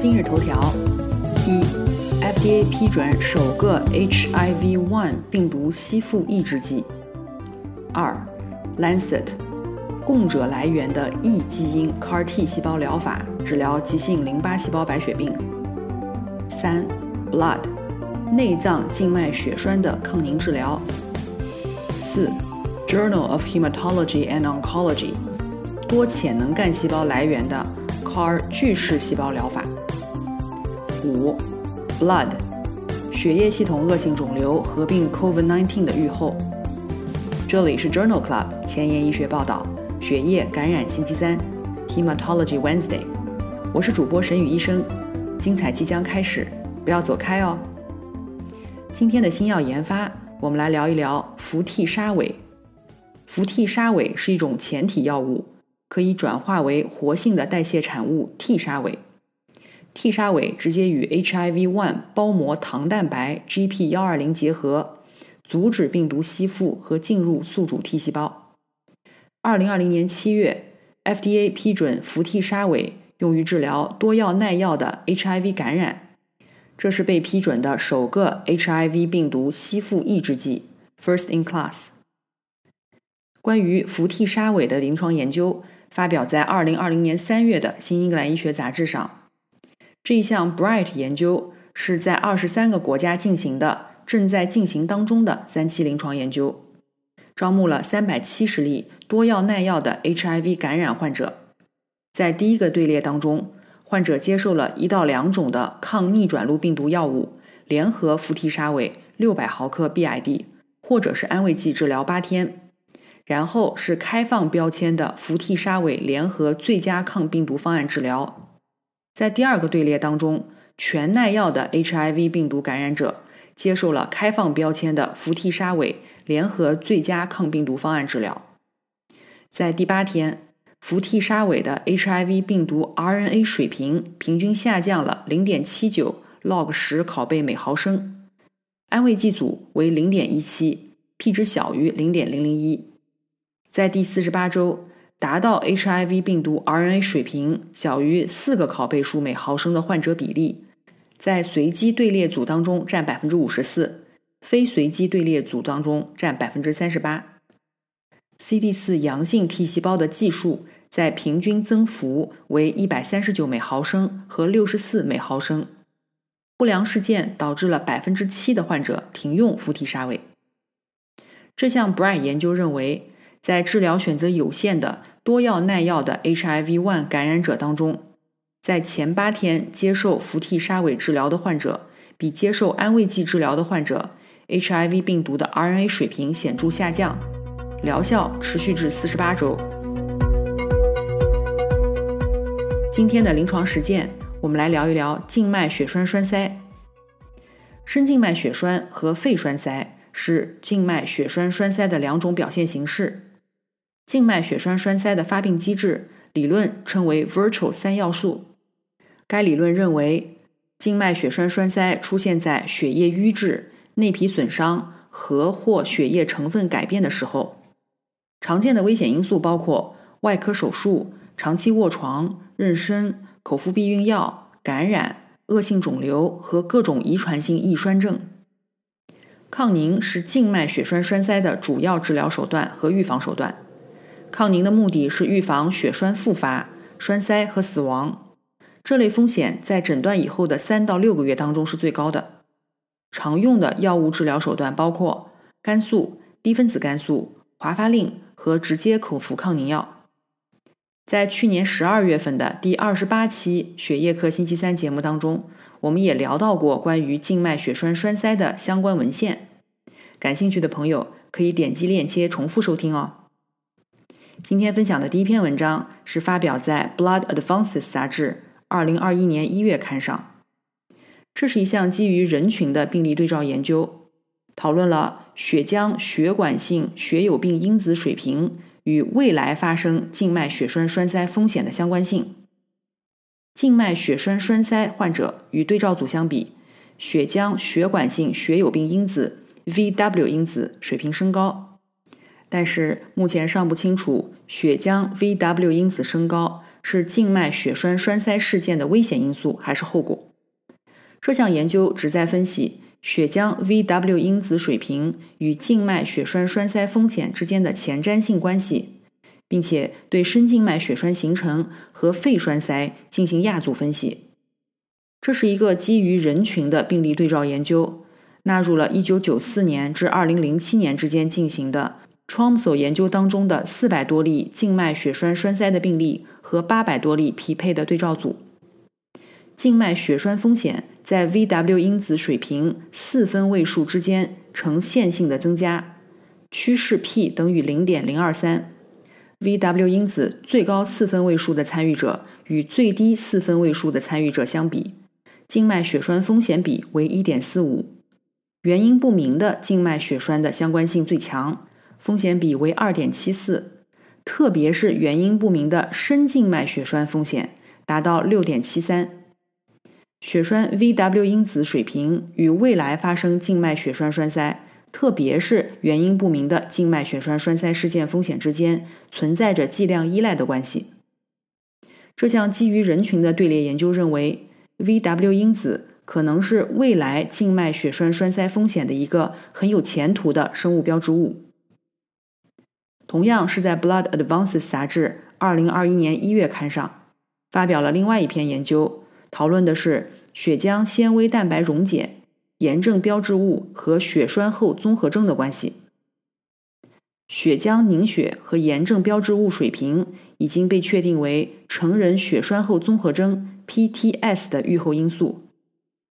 今日头条：一，FDA 批准首个 HIV-1 病毒吸附抑制剂；二，Lancet，供者来源的异基因 CAR-T 细胞疗法治疗急性淋巴细胞白血病；三，Blood，内脏静脉血栓的抗凝治疗；四。Journal of Hematology and Oncology，多潜能干细胞来源的 CAR 巨噬细胞疗法。五，Blood，血液系统恶性肿瘤合并 COVID-19 的预后。这里是 Journal Club 前沿医学报道，血液感染星期三，Hematology Wednesday。我是主播沈宇医生，精彩即将开始，不要走开哦。今天的新药研发，我们来聊一聊氟替沙韦。氟替沙韦是一种前体药物，可以转化为活性的代谢产物替沙韦。替沙韦直接与 HIV-1 包膜糖蛋白 GP120 结合，阻止病毒吸附和进入宿主 T 细胞。二零二零年七月，FDA 批准氟替沙韦用于治疗多药耐药的 HIV 感染，这是被批准的首个 HIV 病毒吸附抑制剂，First in class。关于氟替沙韦的临床研究发表在二零二零年三月的《新英格兰医学杂志》上。这一项 Bright 研究是在二十三个国家进行的，正在进行当中的三期临床研究，招募了三百七十例多药耐药的 HIV 感染患者。在第一个队列当中，患者接受了一到两种的抗逆转录病毒药物，联合氟替沙韦六百毫克 BID，或者是安慰剂治疗八天。然后是开放标签的氟替沙韦联合最佳抗病毒方案治疗。在第二个队列当中，全耐药的 HIV 病毒感染者接受了开放标签的氟替沙韦联合最佳抗病毒方案治疗。在第八天，氟替沙韦的 HIV 病毒 RNA 水平平均下降了0.79 log 十拷贝每毫升，安慰剂组为 0.17，p 值小于0.001。在第四十八周达到 HIV 病毒 RNA 水平小于四个拷贝数每毫升的患者比例，在随机队列组当中占百分之五十四，非随机队列组当中占百分之三十八。CD 四阳性 T 细胞的计数在平均增幅为一百三十九每毫升和六十四每毫升。不良事件导致了百分之七的患者停用氟替沙韦。这项 Bright 研究认为。在治疗选择有限的多药耐药的 HIV-1 感染者当中，在前八天接受氟替沙韦治疗的患者，比接受安慰剂治疗的患者 HIV 病毒的 RNA 水平显著下降，疗效持续至四十八周。今天的临床实践，我们来聊一聊静脉血栓栓塞。深静脉血栓和肺栓塞是静脉血栓栓塞的两种表现形式。静脉血栓栓塞的发病机制理论称为 Virtual 三要素。该理论认为，静脉血栓栓塞出现在血液瘀滞、内皮损伤和或血液成分改变的时候。常见的危险因素包括外科手术、长期卧床、妊娠、口服避孕药、感染、恶性肿瘤和各种遗传性易栓症。抗凝是静脉血栓栓塞的主要治疗手段和预防手段。抗凝的目的是预防血栓复发、栓塞和死亡。这类风险在诊断以后的三到六个月当中是最高的。常用的药物治疗手段包括肝素、低分子肝素、华发令和直接口服抗凝药。在去年十二月份的第二十八期血液科星期三节目当中，我们也聊到过关于静脉血栓栓塞的相关文献。感兴趣的朋友可以点击链接重复收听哦。今天分享的第一篇文章是发表在《Blood Advances》杂志二零二一年一月刊上，这是一项基于人群的病例对照研究，讨论了血浆血管性血友病因子水平与未来发生静脉血栓栓塞风险的相关性。静脉血栓栓塞患者与对照组相比，血浆血管性血友病因子 （VW 因子）水平升高，但是目前尚不清楚血浆 VW 因子升高是静脉血栓栓塞事件的危险因素还是后果。这项研究旨在分析血浆 VW 因子水平与静脉血栓栓塞风险之间的前瞻性关系，并且对深静脉血栓形成和肺栓塞进行亚组分析。这是一个基于人群的病例对照研究，纳入了1994年至2007年之间进行的 TROMSO 研究当中的400多例静脉血栓栓塞的病例和800多例匹配的对照组。静脉血栓风险在 VW 因子水平四分位数之间呈线性的增加，趋势 p 等于零点零二三。VW 因子最高四分位数的参与者与最低四分位数的参与者相比，静脉血栓风险比为一点四五。原因不明的静脉血栓的相关性最强，风险比为二点七四，特别是原因不明的深静脉血栓风险达到六点七三。血栓 VW 因子水平与未来发生静脉血栓栓塞，特别是原因不明的静脉血栓栓塞事件风险之间存在着剂量依赖的关系。这项基于人群的队列研究认为，VW 因子可能是未来静脉血栓栓塞风险的一个很有前途的生物标志物。同样是在《Blood Advances》杂志2021年1月刊上发表了另外一篇研究。讨论的是血浆纤维蛋白溶解、炎症标志物和血栓后综合征的关系。血浆凝血和炎症标志物水平已经被确定为成人血栓后综合征 （PTS） 的预后因素。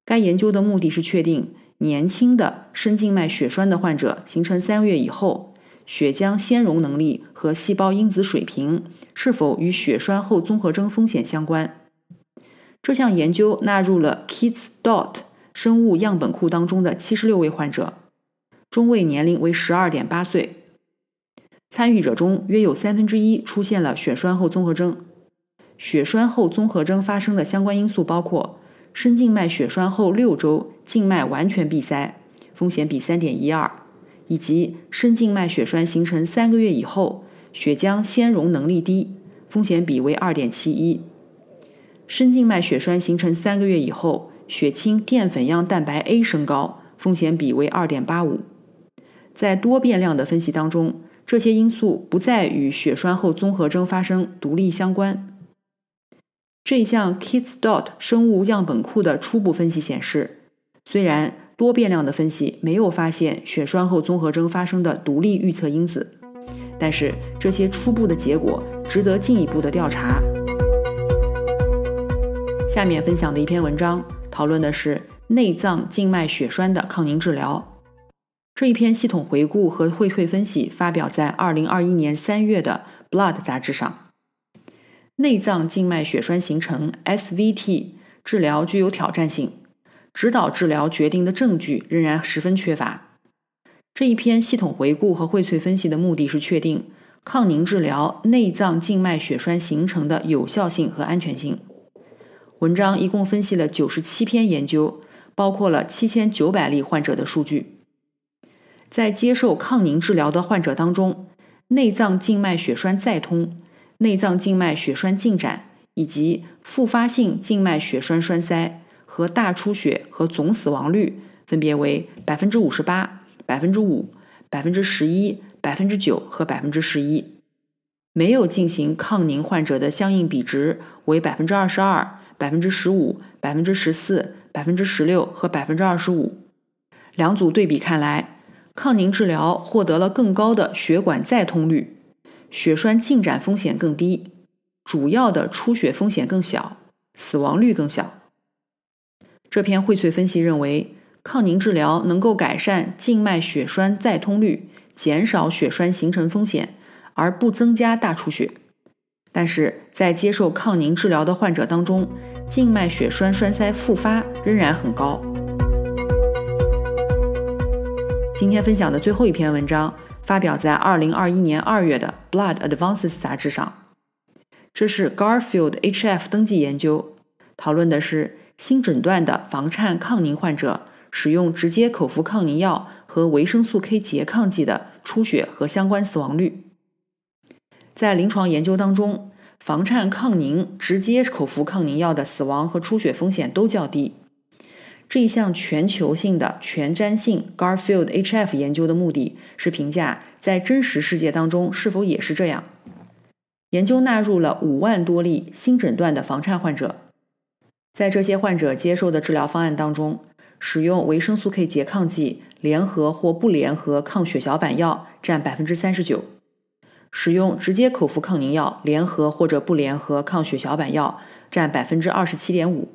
该研究的目的是确定年轻的深静脉血栓的患者形成三个月以后，血浆纤溶能力和细胞因子水平是否与血栓后综合征风险相关。这项研究纳入了 Kids.dot 生物样本库当中的七十六位患者，中位年龄为十二点八岁。参与者中约有三分之一出现了血栓后综合征。血栓后综合征发生的相关因素包括深静脉血栓后六周静脉完全闭塞，风险比三点一二，以及深静脉血栓形成三个月以后血浆纤溶能力低，风险比为二点七一。深静脉血栓形成三个月以后，血清淀粉样蛋白 A 升高，风险比为二点八五。在多变量的分析当中，这些因素不再与血栓后综合征发生独立相关。这一项 Kids.dot 生物样本库的初步分析显示，虽然多变量的分析没有发现血栓后综合征发生的独立预测因子，但是这些初步的结果值得进一步的调查。下面分享的一篇文章讨论的是内脏静脉血栓的抗凝治疗。这一篇系统回顾和荟萃分析发表在2021年3月的《Blood》杂志上。内脏静脉血栓形成 （SVT） 治疗具有挑战性，指导治疗决定的证据仍然十分缺乏。这一篇系统回顾和荟萃分析的目的是确定抗凝治疗内脏静脉血栓形成的有效性和安全性。文章一共分析了九十七篇研究，包括了七千九百例患者的数据。在接受抗凝治疗的患者当中，内脏静脉血栓再通、内脏静脉血栓进展以及复发性静脉血栓栓塞和大出血和总死亡率分别为百分之五十八、百分之五、百分之十一、百分之九和百分之十一。没有进行抗凝患者的相应比值为百分之二十二。百分之十五、百分之十四、百分之十六和百分之二十五，两组对比看来，抗凝治疗获得了更高的血管再通率，血栓进展风险更低，主要的出血风险更小，死亡率更小。这篇荟萃分析认为，抗凝治疗能够改善静脉血栓再通率，减少血栓形成风险，而不增加大出血。但是在接受抗凝治疗的患者当中，静脉血栓栓塞复发仍然很高。今天分享的最后一篇文章发表在2021年2月的《Blood Advances》杂志上，这是 Garfield HF 登记研究，讨论的是新诊断的房颤抗凝患者使用直接口服抗凝药和维生素 K 拮抗剂的出血和相关死亡率。在临床研究当中，房颤抗凝直接口服抗凝药的死亡和出血风险都较低。这一项全球性的全瞻性 Garfield HF 研究的目的是评价在真实世界当中是否也是这样。研究纳入了五万多例新诊断的房颤患者，在这些患者接受的治疗方案当中，使用维生素 K 拮抗剂联合或不联合抗血小板药占百分之三十九，使用直接口服抗凝药联合或者不联合抗血小板药占百分之二十七点五。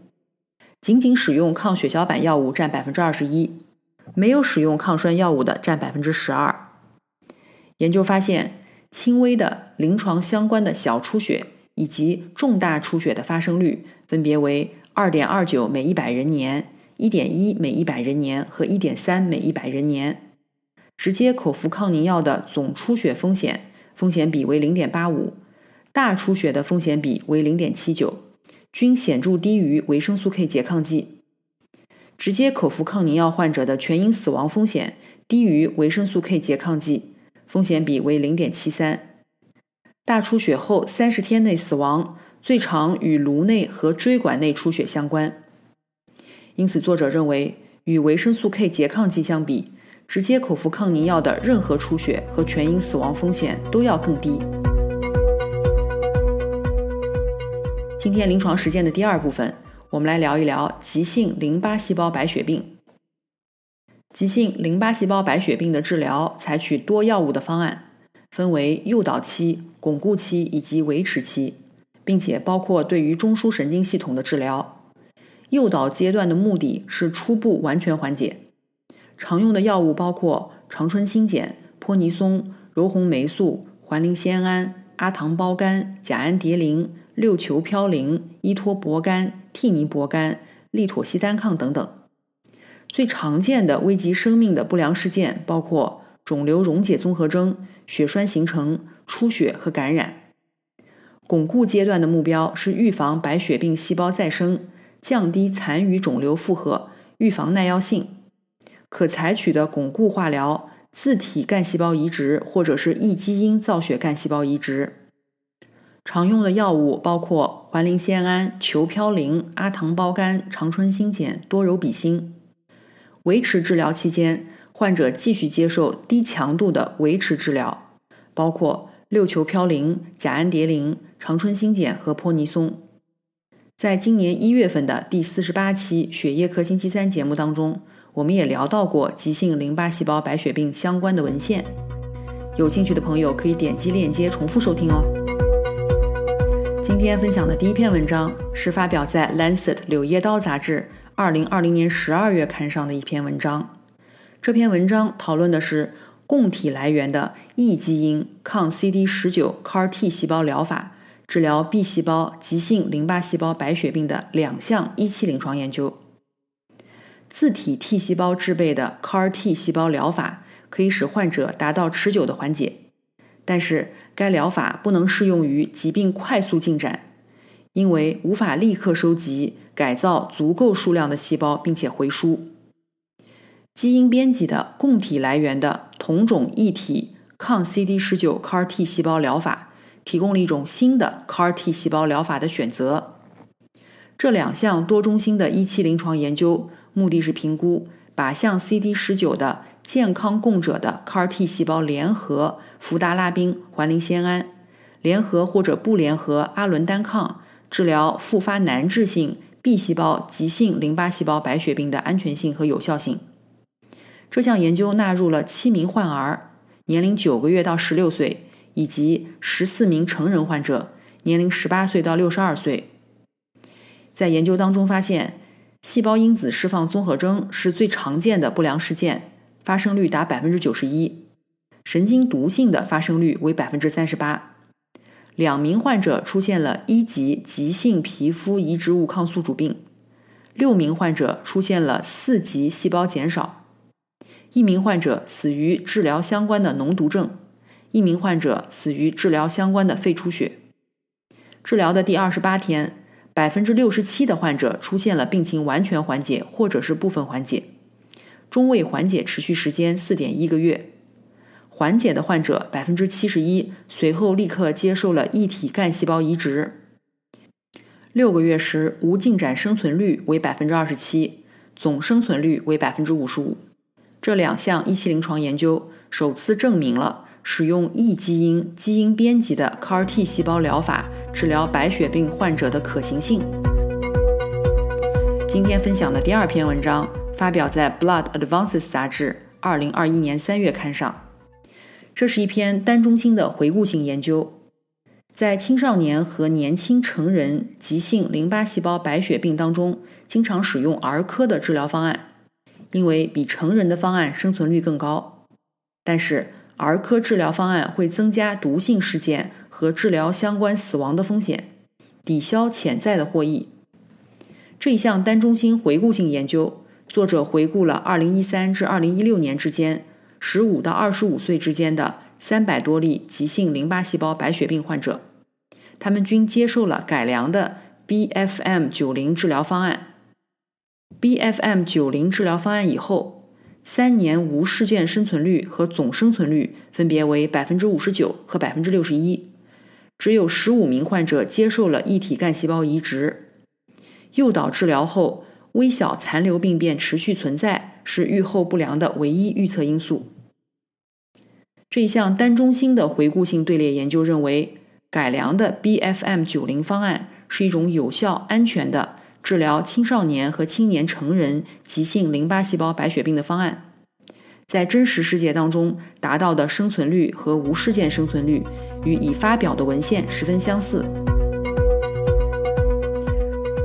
仅仅使用抗血小板药物占百分之二十一，没有使用抗栓药物的占百分之十二。研究发现，轻微的临床相关的小出血以及重大出血的发生率分别为二点二九每一百人年、一点一每一百人年和一点三每一百人年。直接口服抗凝药的总出血风险风险比为零点八五，大出血的风险比为零点七九。均显著低于维生素 K 拮抗剂。直接口服抗凝药患者的全因死亡风险低于维生素 K 拮抗剂，风险比为零点七三。大出血后三十天内死亡，最常与颅内和椎管内出血相关。因此，作者认为，与维生素 K 拮抗剂相比，直接口服抗凝药的任何出血和全因死亡风险都要更低。今天临床实践的第二部分，我们来聊一聊急性淋巴细胞白血病。急性淋巴细胞白血病的治疗采取多药物的方案，分为诱导期、巩固期以及维持期，并且包括对于中枢神经系统的治疗。诱导阶段的目的是初步完全缓解。常用的药物包括长春新碱、泼尼松、柔红霉素、环磷酰胺、阿糖胞苷、甲氨蝶呤。六球嘌呤、依托泊苷、替尼泊苷、利妥昔单抗等等。最常见的危及生命的不良事件包括肿瘤溶解综合征、血栓形成、出血和感染。巩固阶段的目标是预防白血病细胞再生，降低残余肿瘤负荷，预防耐药性。可采取的巩固化疗：自体干细胞移植或者是异基因造血干细胞移植。常用的药物包括环磷酰胺、球嘌呤、阿糖胞苷、长春新碱、多柔比星。维持治疗期间，患者继续接受低强度的维持治疗，包括六球嘌呤、甲氨蝶呤、长春新碱和泼尼松。在今年一月份的第四十八期《血液科星期三》节目当中，我们也聊到过急性淋巴细胞白血病相关的文献。有兴趣的朋友可以点击链接重复收听哦。今天分享的第一篇文章是发表在《Lancet 柳叶刀》杂志2020年12月刊上的一篇文章。这篇文章讨论的是供体来源的异基因抗 CD19 CAR-T 细胞疗法治疗 B 细胞急性淋巴细胞白血病的两项一期临床研究。自体 T 细胞制备的 CAR-T 细胞疗法可以使患者达到持久的缓解。但是，该疗法不能适用于疾病快速进展，因为无法立刻收集、改造足够数量的细胞，并且回输。基因编辑的供体来源的同种异体抗 CD19 CAR-T 细胞疗法，提供了一种新的 CAR-T 细胞疗法的选择。这两项多中心的一期临床研究，目的是评估靶向 CD19 的健康供者的 CAR-T 细胞联合。福达拉宾环磷酰胺联合或者不联合阿伦单抗治疗复发难治性 B 细胞急性淋巴细胞白血病的安全性和有效性。这项研究纳入了七名患儿，年龄九个月到十六岁，以及十四名成人患者，年龄十八岁到六十二岁。在研究当中发现，细胞因子释放综合征是最常见的不良事件，发生率达百分之九十一。神经毒性的发生率为百分之三十八，两名患者出现了一级急性皮肤移植物抗宿主病，六名患者出现了四级细胞减少，一名患者死于治疗相关的脓毒症，一名患者死于治疗相关的肺出血。治疗的第二十八天，百分之六十七的患者出现了病情完全缓解或者是部分缓解，中位缓解持续时间四点一个月。缓解的患者百分之七十一，随后立刻接受了异体干细胞移植。六个月时无进展生存率为百分之二十七，总生存率为百分之五十五。这两项一期临床研究首次证明了使用异基因基因编辑的 CAR-T 细胞疗法治疗白血病患者的可行性。今天分享的第二篇文章发表在《Blood Advances》杂志二零二一年三月刊上。这是一篇单中心的回顾性研究，在青少年和年轻成人急性淋巴细胞白血病当中，经常使用儿科的治疗方案，因为比成人的方案生存率更高。但是，儿科治疗方案会增加毒性事件和治疗相关死亡的风险，抵消潜在的获益。这一项单中心回顾性研究，作者回顾了2013至2016年之间。十五到二十五岁之间的三百多例急性淋巴细胞白血病患者，他们均接受了改良的 BFM 九零治疗方案。BFM 九零治疗方案以后，三年无事件生存率和总生存率分别为百分之五十九和百分之六十一。只有十五名患者接受了异体干细胞移植。诱导治疗后，微小残留病变持续存在。是预后不良的唯一预测因素。这一项单中心的回顾性队列研究认为，改良的 BFM 九零方案是一种有效、安全的治疗青少年和青年成人急性淋巴细胞白血病的方案。在真实世界当中达到的生存率和无事件生存率与已发表的文献十分相似。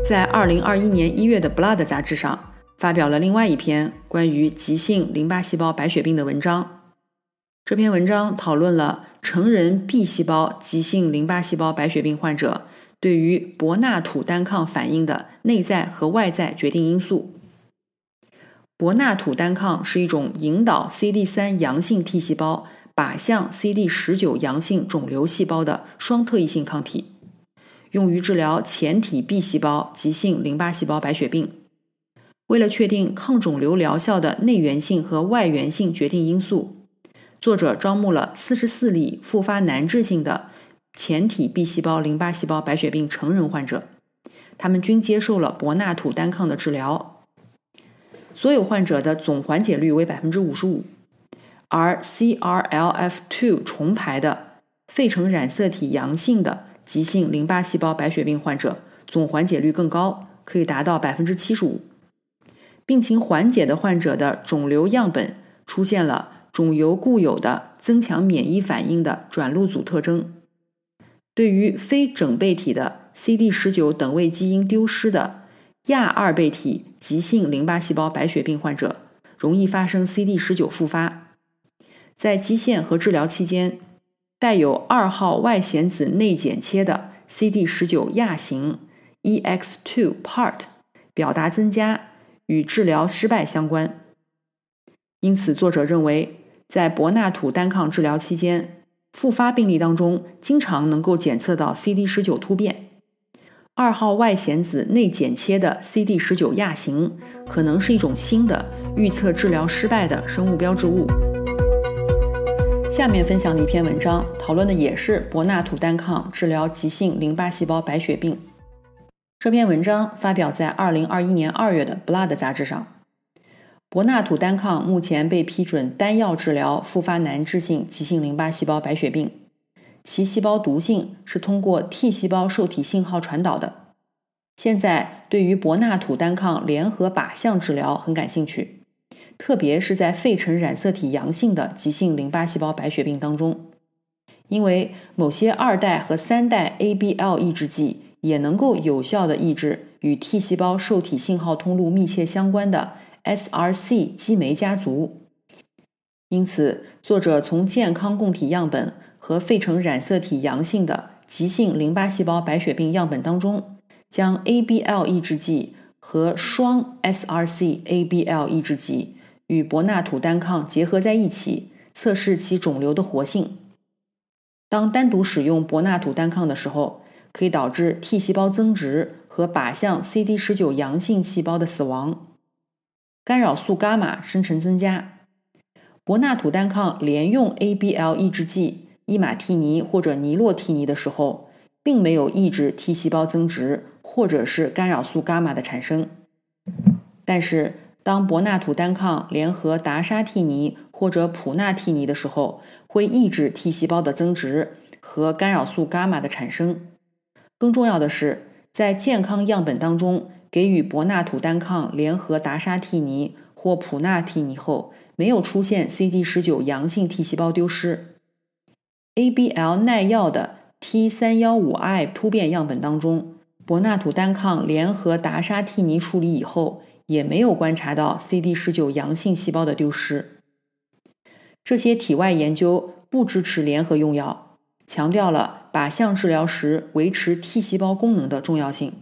在二零二一年一月的《Blood》杂志上。发表了另外一篇关于急性淋巴细胞白血病的文章。这篇文章讨论了成人 B 细胞急性淋巴细胞白血病患者对于博纳土单抗反应的内在和外在决定因素。博纳土单抗是一种引导 CD 三阳性 T 细胞靶向 CD 十九阳性肿瘤细胞的双特异性抗体，用于治疗前体 B 细胞急性淋巴细胞白血病。为了确定抗肿瘤疗效的内源性和外源性决定因素，作者招募了四十四例复发难治性的前体 B 细胞淋巴细胞白血病成人患者，他们均接受了博纳土单抗的治疗。所有患者的总缓解率为百分之五十五，而 CRLF2 重排的肺成染色体阳性的急性淋巴细胞白血病患者总缓解率更高，可以达到百分之七十五。病情缓解的患者的肿瘤样本出现了肿瘤固有的增强免疫反应的转录组特征。对于非整倍体的 CD 十九等位基因丢失的亚二倍体急性淋巴细胞白血病患者，容易发生 CD 十九复发。在基线和治疗期间，带有二号外显子内剪切的 CD 十九亚型 EX2 part 表达增加。与治疗失败相关，因此作者认为，在博纳土单抗治疗期间，复发病例当中经常能够检测到 CD 十九突变，二号外显子内剪切的 CD 十九亚型可能是一种新的预测治疗失败的生物标志物。下面分享的一篇文章，讨论的也是博纳土单抗治疗急性淋巴细胞白血病。这篇文章发表在二零二一年二月的《Blood》杂志上。博纳土单抗目前被批准单药治疗复发难治性急性淋巴细胞白血病，其细胞毒性是通过 T 细胞受体信号传导的。现在对于博纳土单抗联合靶向治疗很感兴趣，特别是在费城染色体阳性的急性淋巴细胞白血病当中，因为某些二代和三代 ABL 抑制剂。也能够有效的抑制与 T 细胞受体信号通路密切相关的 SRC 激酶家族。因此，作者从健康供体样本和费城染色体阳性的急性淋巴细胞白血病样本当中，将 ABL 抑制剂和双 SRC-ABL 抑制剂与博纳土单抗结合在一起，测试其肿瘤的活性。当单独使用博纳土单抗的时候，可以导致 T 细胞增殖和靶向 CD19 阳性细胞的死亡，干扰素伽马生成增加。博纳土单抗连用 ABL 抑制剂伊马替尼或者尼洛替尼的时候，并没有抑制 T 细胞增殖或者是干扰素伽马的产生。但是，当博纳土单抗联合达沙替尼或者普纳替尼的时候，会抑制 T 细胞的增殖和干扰素伽马的产生。更重要的是，在健康样本当中，给予博纳土单抗联合达沙替尼或普纳替尼后，没有出现 CD 十九阳性 T 细胞丢失。ABL 耐药的 T 三幺五 I 突变样本当中，博纳土单抗联合达沙替尼处理以后，也没有观察到 CD 十九阳性细胞的丢失。这些体外研究不支持联合用药，强调了靶向治疗时维持 T 细胞功能的重要性。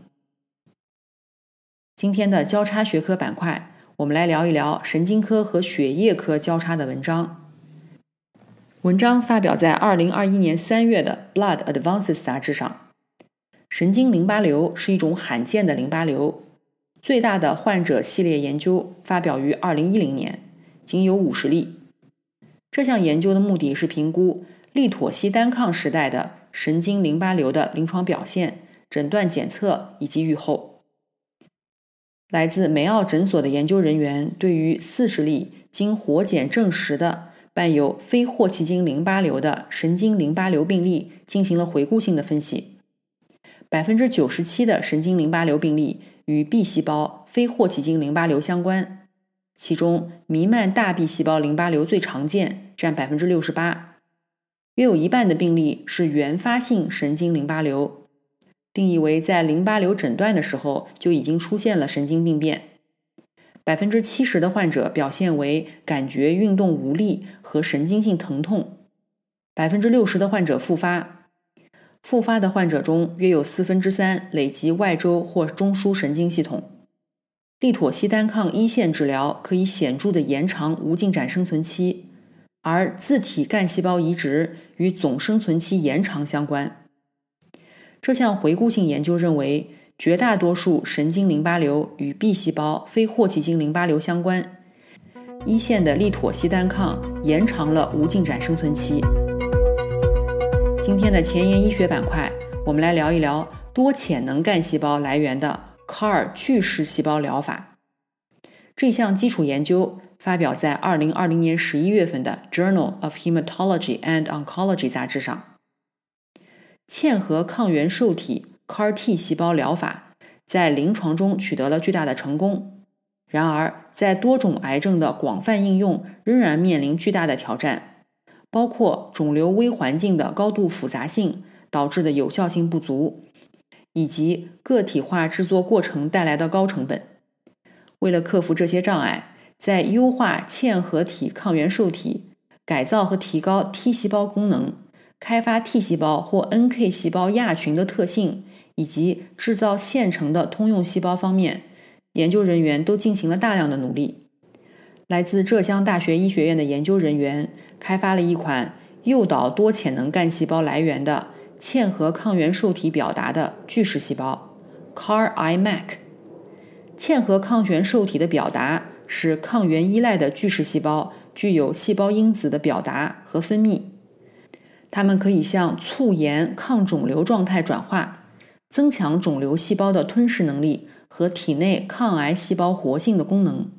今天的交叉学科板块，我们来聊一聊神经科和血液科交叉的文章。文章发表在二零二一年三月的《Blood Advances》杂志上。神经淋巴瘤是一种罕见的淋巴瘤，最大的患者系列研究发表于二零一零年，仅有五十例。这项研究的目的是评估利妥昔单抗时代的神经淋巴瘤的临床表现、诊断检测以及预后。来自梅奥诊所的研究人员对于四十例经活检证实的伴有非霍奇金淋巴瘤的神经淋巴瘤病例进行了回顾性的分析。百分之九十七的神经淋巴瘤病例与 B 细胞非霍奇金淋巴瘤相关。其中，弥漫大 B 细胞淋巴瘤最常见，占百分之六十八，约有一半的病例是原发性神经淋巴瘤，定义为在淋巴瘤诊断的时候就已经出现了神经病变。百分之七十的患者表现为感觉运动无力和神经性疼痛，百分之六十的患者复发，复发的患者中约有四分之三累及外周或中枢神经系统。利妥昔单抗一线治疗可以显著的延长无进展生存期，而自体干细胞移植与总生存期延长相关。这项回顾性研究认为，绝大多数神经淋巴瘤与 B 细胞非霍奇金淋巴瘤相关。一线的利妥昔单抗延长了无进展生存期。今天的前沿医学板块，我们来聊一聊多潜能干细胞来源的。CAR 巨噬细胞疗法这项基础研究发表在二零二零年十一月份的《Journal of Hematology and Oncology》杂志上。嵌合抗原受体 CAR T 细胞疗法在临床中取得了巨大的成功，然而在多种癌症的广泛应用仍然面临巨大的挑战，包括肿瘤微环境的高度复杂性导致的有效性不足。以及个体化制作过程带来的高成本。为了克服这些障碍，在优化嵌合体抗原受体、改造和提高 T 细胞功能、开发 T 细胞或 NK 细胞亚群的特性，以及制造现成的通用细胞方面，研究人员都进行了大量的努力。来自浙江大学医学院的研究人员开发了一款诱导多潜能干细胞来源的。嵌合抗原受体表达的巨噬细胞 CAR-iMac，嵌合抗原受体的表达使抗原依赖的巨噬细胞具有细胞因子的表达和分泌，它们可以向促炎抗肿瘤状态转化，增强肿瘤细胞的吞噬能力和体内抗癌细胞活性的功能。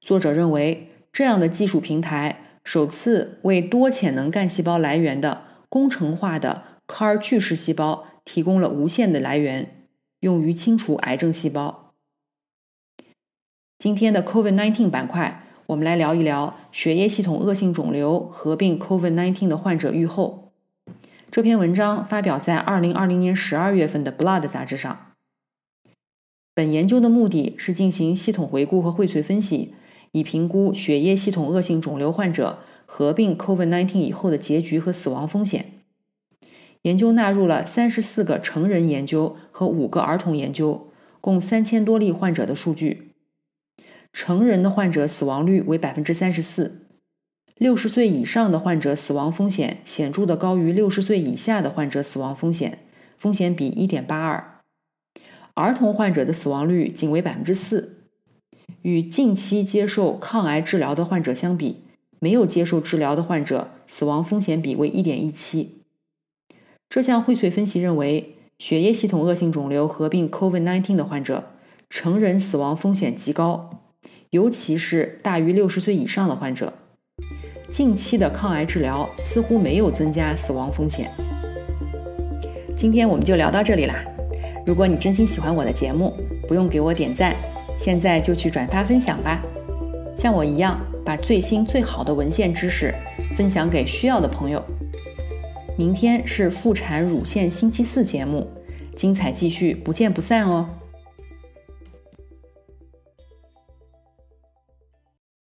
作者认为，这样的技术平台首次为多潜能干细胞来源的工程化的。CAR 巨噬细胞提供了无限的来源，用于清除癌症细胞。今天的 COVID-19 板块，我们来聊一聊血液系统恶性肿瘤合并 COVID-19 的患者预后。这篇文章发表在二零二零年十二月份的《Blood》杂志上。本研究的目的是进行系统回顾和荟萃分析，以评估血液系统恶性肿瘤患者合并 COVID-19 以后的结局和死亡风险。研究纳入了三十四个成人研究和五个儿童研究，共三千多例患者的数据。成人的患者死亡率为百分之三十四，六十岁以上的患者死亡风险显著的高于六十岁以下的患者死亡风险，风险比一点八二。儿童患者的死亡率仅为百分之四，与近期接受抗癌治疗的患者相比，没有接受治疗的患者死亡风险比为一点一七。这项荟萃分析认为，血液系统恶性肿瘤合并 COVID-19 的患者，成人死亡风险极高，尤其是大于六十岁以上的患者。近期的抗癌治疗似乎没有增加死亡风险。今天我们就聊到这里啦。如果你真心喜欢我的节目，不用给我点赞，现在就去转发分享吧。像我一样，把最新最好的文献知识分享给需要的朋友。明天是妇产乳腺星期四节目，精彩继续，不见不散哦。